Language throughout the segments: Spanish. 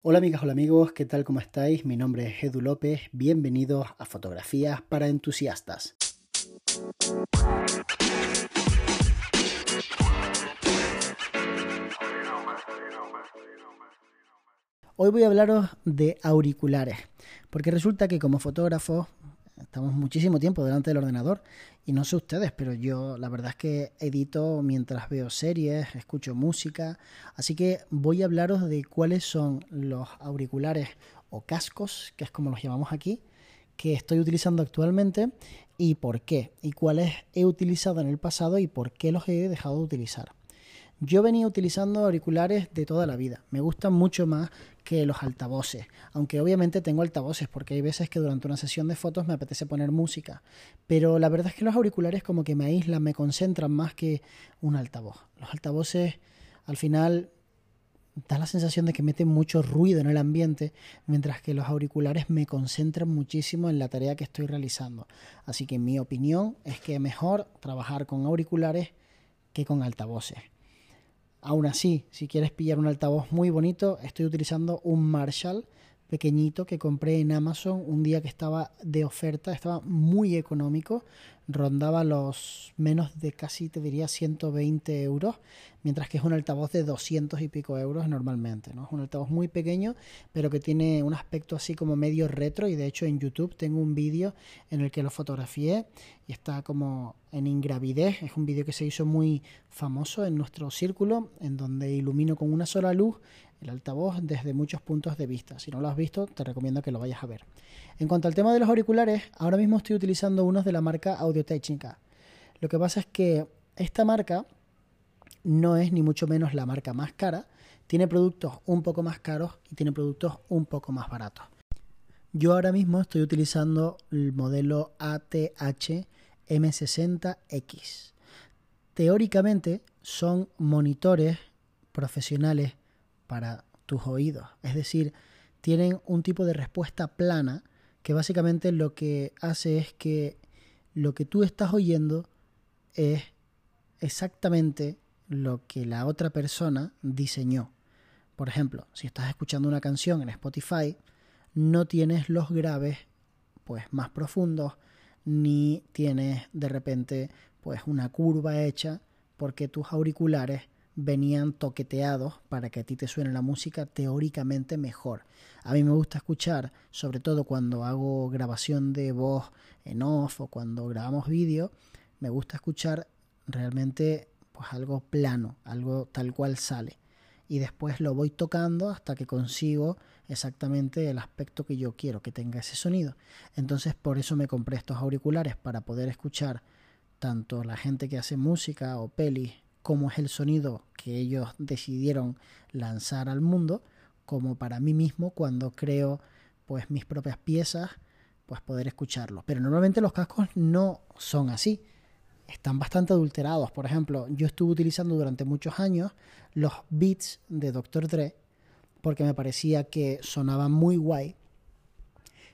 Hola amigas, hola amigos, ¿qué tal? ¿Cómo estáis? Mi nombre es Edu López, bienvenidos a Fotografías para Entusiastas. Hoy voy a hablaros de auriculares, porque resulta que como fotógrafo estamos muchísimo tiempo delante del ordenador y no sé ustedes, pero yo la verdad es que edito mientras veo series, escucho música, así que voy a hablaros de cuáles son los auriculares o cascos, que es como los llamamos aquí, que estoy utilizando actualmente y por qué, y cuáles he utilizado en el pasado y por qué los he dejado de utilizar. Yo venía utilizando auriculares de toda la vida. Me gustan mucho más que los altavoces. Aunque obviamente tengo altavoces porque hay veces que durante una sesión de fotos me apetece poner música. Pero la verdad es que los auriculares como que me aíslan, me concentran más que un altavoz. Los altavoces al final da la sensación de que meten mucho ruido en el ambiente, mientras que los auriculares me concentran muchísimo en la tarea que estoy realizando. Así que mi opinión es que es mejor trabajar con auriculares que con altavoces. Aún así, si quieres pillar un altavoz muy bonito, estoy utilizando un Marshall pequeñito que compré en Amazon un día que estaba de oferta, estaba muy económico, rondaba los menos de casi, te diría, 120 euros, mientras que es un altavoz de 200 y pico euros normalmente, ¿no? Es un altavoz muy pequeño, pero que tiene un aspecto así como medio retro y de hecho en YouTube tengo un vídeo en el que lo fotografié y está como en ingravidez, es un vídeo que se hizo muy famoso en nuestro círculo, en donde ilumino con una sola luz el altavoz desde muchos puntos de vista. Si no lo has visto, te recomiendo que lo vayas a ver. En cuanto al tema de los auriculares, ahora mismo estoy utilizando unos de la marca Audio Técnica. Lo que pasa es que esta marca no es ni mucho menos la marca más cara, tiene productos un poco más caros y tiene productos un poco más baratos. Yo ahora mismo estoy utilizando el modelo ATH M60X. Teóricamente son monitores profesionales para tus oídos. Es decir, tienen un tipo de respuesta plana que básicamente lo que hace es que lo que tú estás oyendo es exactamente lo que la otra persona diseñó. Por ejemplo, si estás escuchando una canción en Spotify, no tienes los graves pues más profundos ni tienes de repente pues una curva hecha porque tus auriculares venían toqueteados para que a ti te suene la música teóricamente mejor. A mí me gusta escuchar, sobre todo cuando hago grabación de voz en off o cuando grabamos vídeo, me gusta escuchar realmente pues algo plano, algo tal cual sale. Y después lo voy tocando hasta que consigo exactamente el aspecto que yo quiero que tenga ese sonido. Entonces por eso me compré estos auriculares para poder escuchar tanto la gente que hace música o pelis cómo es el sonido que ellos decidieron lanzar al mundo, como para mí mismo cuando creo pues mis propias piezas, pues poder escucharlo. Pero normalmente los cascos no son así. Están bastante adulterados. Por ejemplo, yo estuve utilizando durante muchos años los beats de Dr. Dre porque me parecía que sonaban muy guay.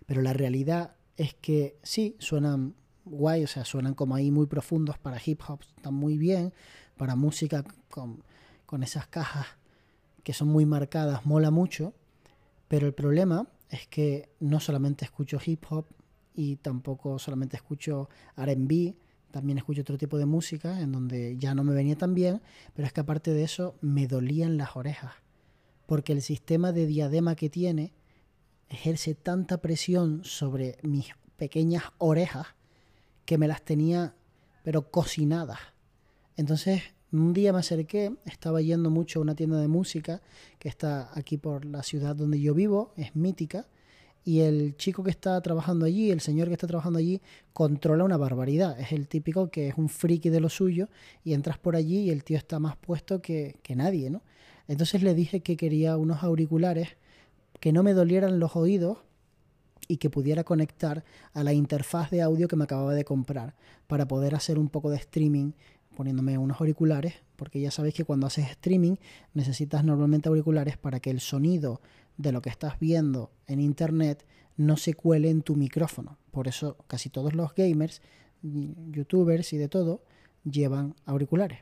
Pero la realidad es que sí, suenan guay, o sea, suenan como ahí muy profundos para hip hop, están muy bien, para música con, esas cajas que son muy marcadas, mola mucho, pero el problema es que no solamente escucho hip hop y tampoco solamente escucho RB, también escucho otro tipo de música en donde ya no me venía tan bien, pero es que aparte de eso me dolían las orejas, porque el sistema de diadema que tiene ejerce tanta presión sobre mis pequeñas orejas que me las tenía pero cocinadas. Entonces un día me acerqué, estaba yendo mucho a una tienda de música que está aquí por la ciudad donde yo vivo, es mítica, y el chico que está trabajando allí, el señor que está trabajando allí, controla una barbaridad. Es el típico que es un friki de lo suyo y entras por allí y el tío está más puesto que, que nadie, ¿no? Entonces le dije que quería unos auriculares que no me dolieran los oídos y que pudiera conectar a la interfaz de audio que me acababa de comprar para poder hacer un poco de streaming poniéndome unos auriculares, porque ya sabéis que cuando haces streaming necesitas normalmente auriculares para que el sonido de lo que estás viendo en internet no se cuele en tu micrófono. Por eso casi todos los gamers, youtubers y de todo llevan auriculares.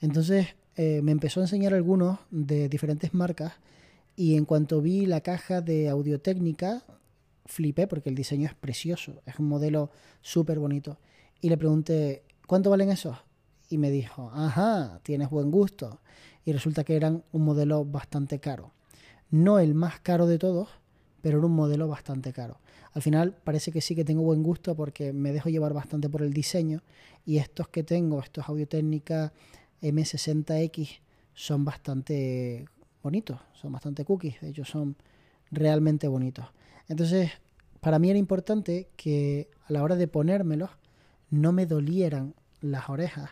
Entonces eh, me empezó a enseñar algunos de diferentes marcas Y en cuanto vi la caja de audio técnica, flipé porque el diseño es precioso, es un modelo súper bonito. Y le pregunté, ¿cuánto valen esos? Y me dijo, ajá, tienes buen gusto. Y resulta que eran un modelo bastante caro. No el más caro de todos, pero era un modelo bastante caro. Al final parece que sí que tengo buen gusto porque me dejo llevar bastante por el diseño y estos que tengo, estos Audio Técnica M60X, son bastante bonitos, son bastante cookies, de hecho son realmente bonitos. Entonces, para mí era importante que a la hora de ponérmelos no me dolieran las orejas,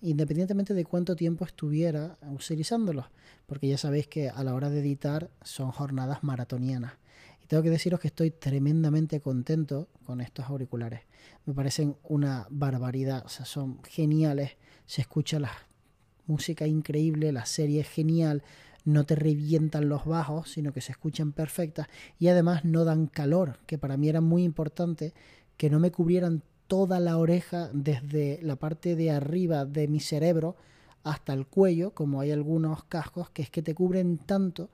independientemente de cuánto tiempo estuviera utilizándolos, porque ya sabéis que a la hora de editar son jornadas maratonianas. Y tengo que deciros que estoy tremendamente contento con estos auriculares. Me parecen una barbaridad, o sea, son geniales, se escucha la música increíble, la serie es genial, no te revientan los bajos, sino que se escuchan perfectas y además no dan calor, que para mí era muy importante que no me cubrieran toda la oreja desde la parte de arriba de mi cerebro hasta el cuello, como hay algunos cascos que es que te cubren tanto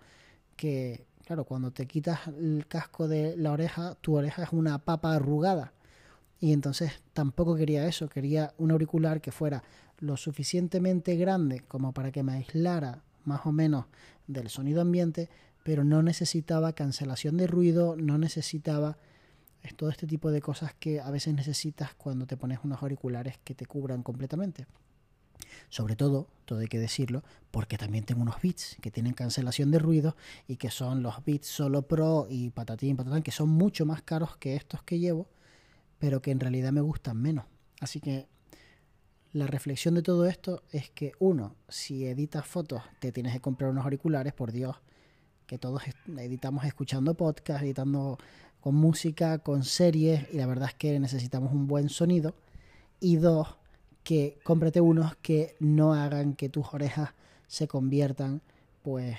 que, claro, cuando te quitas el casco de la oreja, tu oreja es una papa arrugada. Y entonces tampoco quería eso, quería un auricular que fuera lo suficientemente grande como para que me aislara más o menos del sonido ambiente, pero no necesitaba cancelación de ruido, no necesitaba todo este tipo de cosas que a veces necesitas cuando te pones unos auriculares que te cubran completamente. Sobre todo, todo hay que decirlo, porque también tengo unos Beats que tienen cancelación de ruido y que son los Beats Solo Pro y patatín, patatán, que son mucho más caros que estos que llevo, pero que en realidad me gustan menos. Así que la reflexión de todo esto es que, uno, si editas fotos, te tienes que comprar unos auriculares, por Dios, que todos editamos escuchando podcast, editando con música, con series, y la verdad es que necesitamos un buen sonido. Y dos, que cómprate unos que no hagan que tus orejas se conviertan, pues,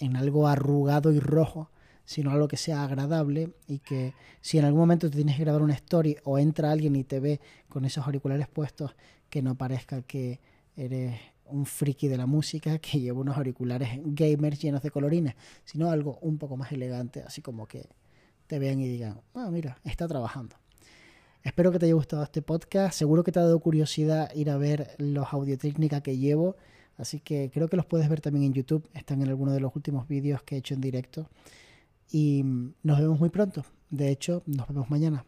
en algo arrugado y rojo, sino algo que sea agradable y que si en algún momento te tienes que grabar una story o entra alguien y te ve con esos auriculares puestos, que no parezca que eres un friki de la música que lleva unos auriculares gamers llenos de colorines, sino algo un poco más elegante, así como que te vean y digan, ah, mira, está trabajando. Espero que te haya gustado este podcast. Seguro que te ha dado curiosidad ir a ver los audio técnicas que llevo. Así que creo que los puedes ver también en YouTube. Están en alguno de los últimos vídeos que he hecho en directo. Y nos vemos muy pronto. De hecho, nos vemos mañana.